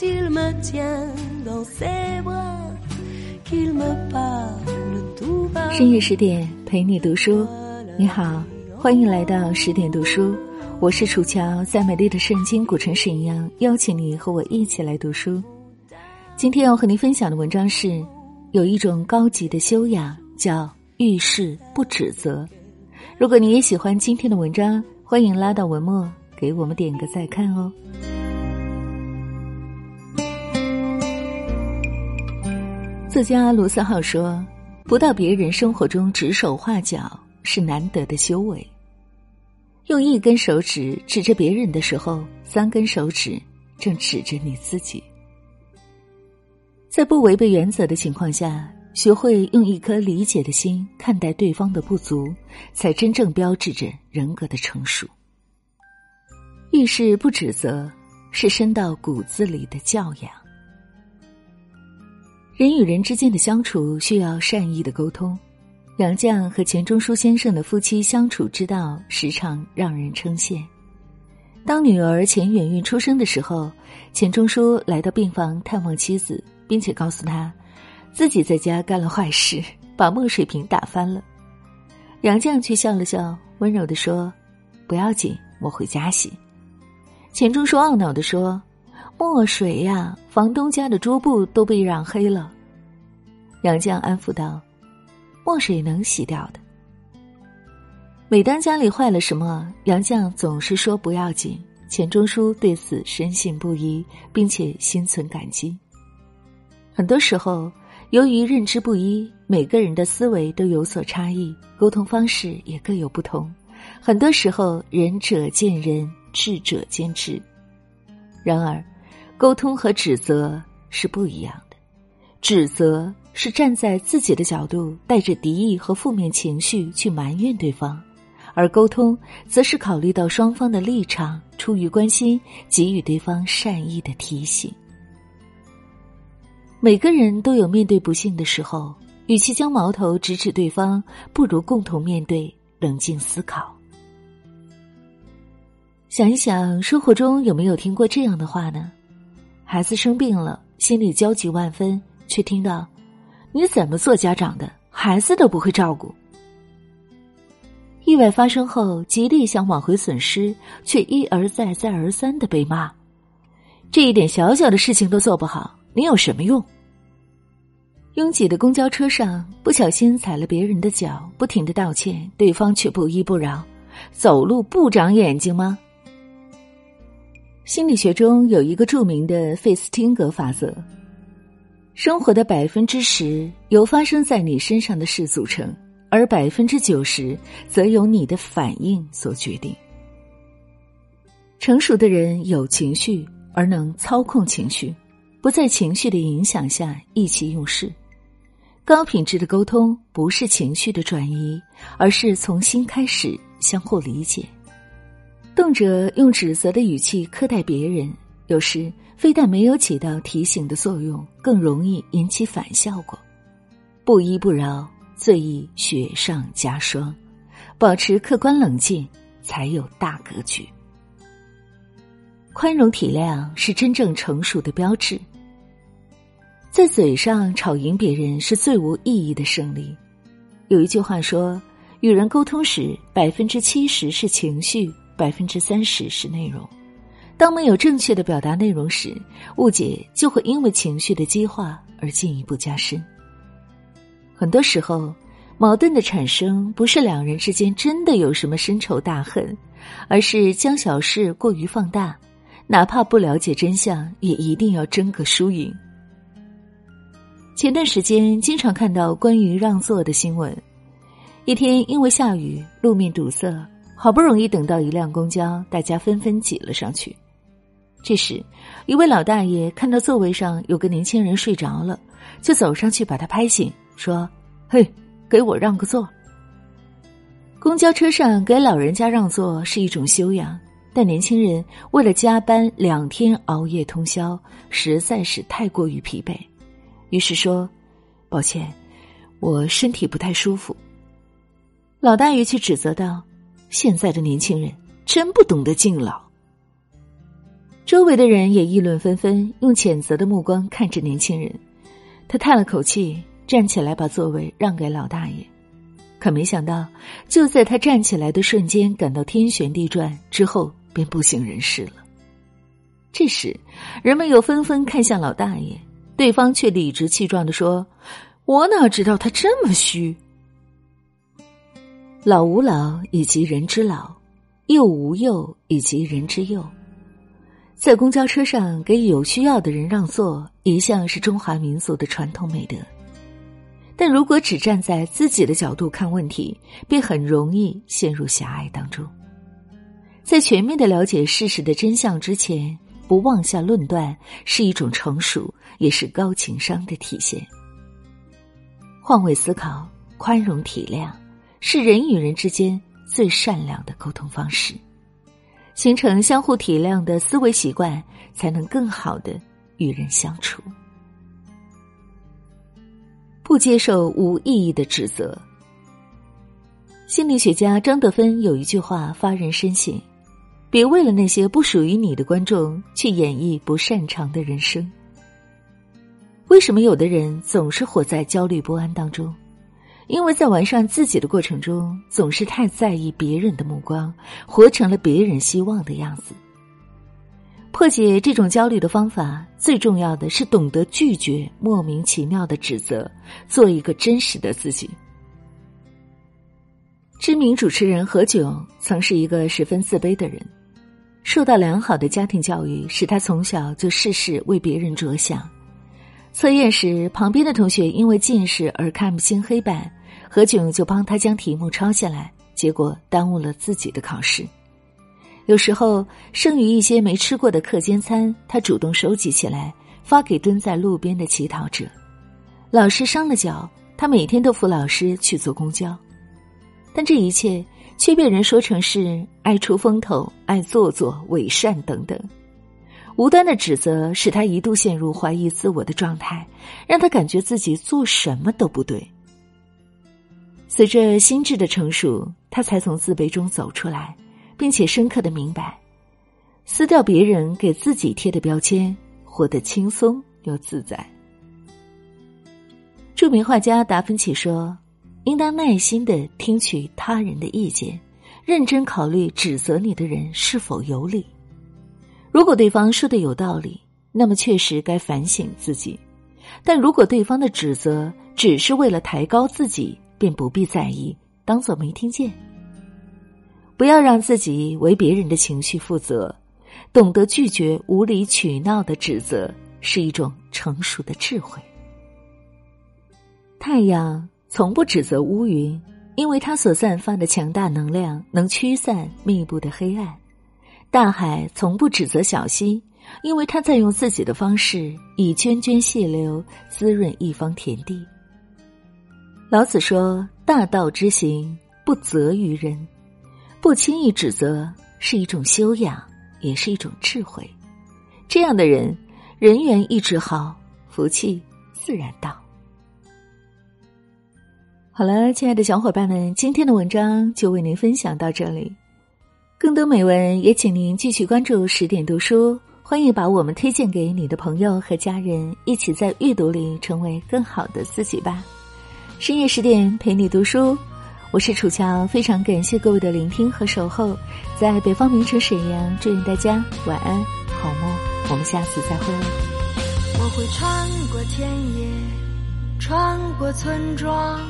il me tient dans ses bras, qu'il me parle tout bas. 深夜十点陪你读书，你好，欢迎来到十点读书，我是楚乔，在美丽的圣经古城沈阳，邀请你和我一起来读书。今天要和您分享的文章是，有一种高级的修养叫遇事不指责。如果你也喜欢今天的文章，欢迎拉到文末给我们点个再看哦。作家卢思浩说：“不到别人生活中指手画脚是难得的修为。用一根手指指着别人的时候，三根手指正指着你自己。在不违背原则的情况下，学会用一颗理解的心看待对方的不足，才真正标志着人格的成熟。遇事不指责，是深到骨子里的教养。”人与人之间的相处需要善意的沟通。杨绛和钱钟书先生的夫妻相处之道时常让人称羡。当女儿钱媛媛出生的时候，钱钟书来到病房探望妻子，并且告诉她，自己在家干了坏事，把墨水瓶打翻了。杨绛却笑了笑，温柔的说：“不要紧，我回家洗。”钱钟书懊恼的说。墨水呀，房东家的桌布都被染黑了。杨绛安抚道：“墨水能洗掉的。”每当家里坏了什么，杨绛总是说不要紧。钱钟书对此深信不疑，并且心存感激。很多时候，由于认知不一，每个人的思维都有所差异，沟通方式也各有不同。很多时候，仁者见仁，智者见智。然而。沟通和指责是不一样的，指责是站在自己的角度，带着敌意和负面情绪去埋怨对方，而沟通则是考虑到双方的立场，出于关心，给予对方善意的提醒。每个人都有面对不幸的时候，与其将矛头直指对方，不如共同面对，冷静思考。想一想，生活中有没有听过这样的话呢？孩子生病了，心里焦急万分，却听到：“你怎么做家长的，孩子都不会照顾。”意外发生后，极力想挽回损失，却一而再、再而三的被骂：“这一点小小的事情都做不好，你有什么用？”拥挤的公交车上，不小心踩了别人的脚，不停的道歉，对方却不依不饶：“走路不长眼睛吗？”心理学中有一个著名的费斯汀格法则：生活的百分之十由发生在你身上的事组成，而百分之九十则由你的反应所决定。成熟的人有情绪，而能操控情绪，不在情绪的影响下意气用事。高品质的沟通不是情绪的转移，而是从心开始相互理解。动辄用指责的语气苛待别人，有时非但没有起到提醒的作用，更容易引起反效果。不依不饶，最易雪上加霜。保持客观冷静，才有大格局。宽容体谅是真正成熟的标志。在嘴上吵赢别人是最无意义的胜利。有一句话说：“与人沟通时，百分之七十是情绪。”百分之三十是内容。当没有正确的表达内容时，误解就会因为情绪的激化而进一步加深。很多时候，矛盾的产生不是两人之间真的有什么深仇大恨，而是将小事过于放大，哪怕不了解真相，也一定要争个输赢。前段时间经常看到关于让座的新闻，一天因为下雨，路面堵塞。好不容易等到一辆公交，大家纷纷挤了上去。这时，一位老大爷看到座位上有个年轻人睡着了，就走上去把他拍醒，说：“嘿，给我让个座。”公交车上给老人家让座是一种修养，但年轻人为了加班两天熬夜通宵，实在是太过于疲惫，于是说：“抱歉，我身体不太舒服。”老大爷却指责道。现在的年轻人真不懂得敬老。周围的人也议论纷纷，用谴责的目光看着年轻人。他叹了口气，站起来把座位让给老大爷。可没想到，就在他站起来的瞬间，感到天旋地转，之后便不省人事了。这时，人们又纷纷看向老大爷，对方却理直气壮的说：“我哪知道他这么虚？老吾老以及人之老，幼吾幼以及人之幼。”在公交车上给有需要的人让座，一向是中华民族的传统美德。但如果只站在自己的角度看问题，便很容易陷入狭隘当中。在全面的了解事实的真相之前，不妄下论断，是一种成熟，也是高情商的体现。换位思考、宽容体谅，是人与人之间最善良的沟通方式。形成相互体谅的思维习惯，才能更好的与人相处。不接受无意义的指责。心理学家张德芬有一句话发人深省：别为了那些不属于你的观众去演绎不擅长的人生。为什么有的人总是活在焦虑不安当中？因为在完善自己的过程中，总是太在意别人的目光，活成了别人希望的样子。破解这种焦虑的方法，最重要的是懂得拒绝莫名其妙的指责，做一个真实的自己。知名主持人何炅曾是一个十分自卑的人，受到良好的家庭教育，使他从小就事事为别人着想。测验时，旁边的同学因为近视而看不清黑板。何炅就帮他将题目抄下来，结果耽误了自己的考试。有时候剩余一些没吃过的课间餐，他主动收集起来，发给蹲在路边的乞讨者。老师伤了脚，他每天都扶老师去坐公交，但这一切却被人说成是爱出风头、爱做作、伪善等等。无端的指责使他一度陷入怀疑自我的状态，让他感觉自己做什么都不对。随着心智的成熟，他才从自卑中走出来，并且深刻的明白，撕掉别人给自己贴的标签，活得轻松又自在。著名画家达芬奇说：“应当耐心的听取他人的意见，认真考虑指责你的人是否有理。如果对方说的有道理，那么确实该反省自己；但如果对方的指责只是为了抬高自己，”便不必在意，当做没听见。不要让自己为别人的情绪负责，懂得拒绝无理取闹的指责，是一种成熟的智慧。太阳从不指责乌云，因为它所散发的强大能量能驱散密布的黑暗；大海从不指责小溪，因为它在用自己的方式以涓涓细流滋润一方田地。老子说：“大道之行，不责于人，不轻易指责是一种修养，也是一种智慧。这样的人，人缘一直好，福气自然到。”好了，亲爱的小伙伴们，今天的文章就为您分享到这里。更多美文也请您继续关注十点读书，欢迎把我们推荐给你的朋友和家人，一起在阅读里成为更好的自己吧。深夜十点陪你读书，我是楚乔，非常感谢各位的聆听和守候，在北方名城沈阳，祝愿大家晚安好梦，我们下次再会。我会穿过田野，穿过村庄，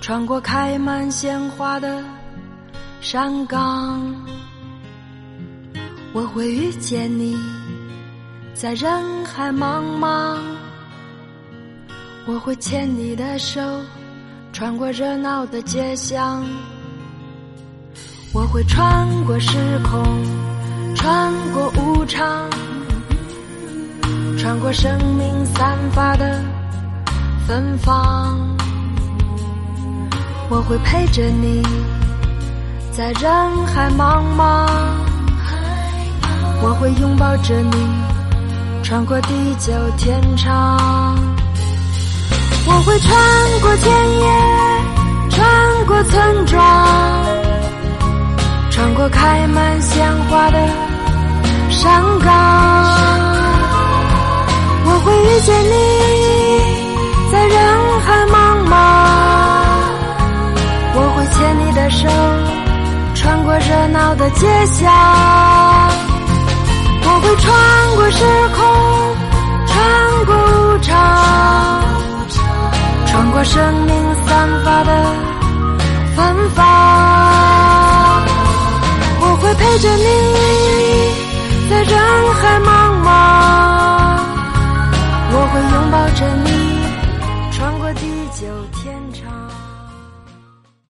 穿过开满鲜花的山岗，我会遇见你，在人海茫茫。我会牵你的手，穿过热闹的街巷。我会穿过时空，穿过无常，穿过生命散发的芬芳。我会陪着你，在人海茫茫。我会拥抱着你，穿过地久天长。我会穿过田野，穿过村庄，穿过开满鲜花的热闹的街巷。我会穿过时空，穿过无常，穿过生命散发的芬芳。我会陪着你，在人海茫茫。我会拥抱着你。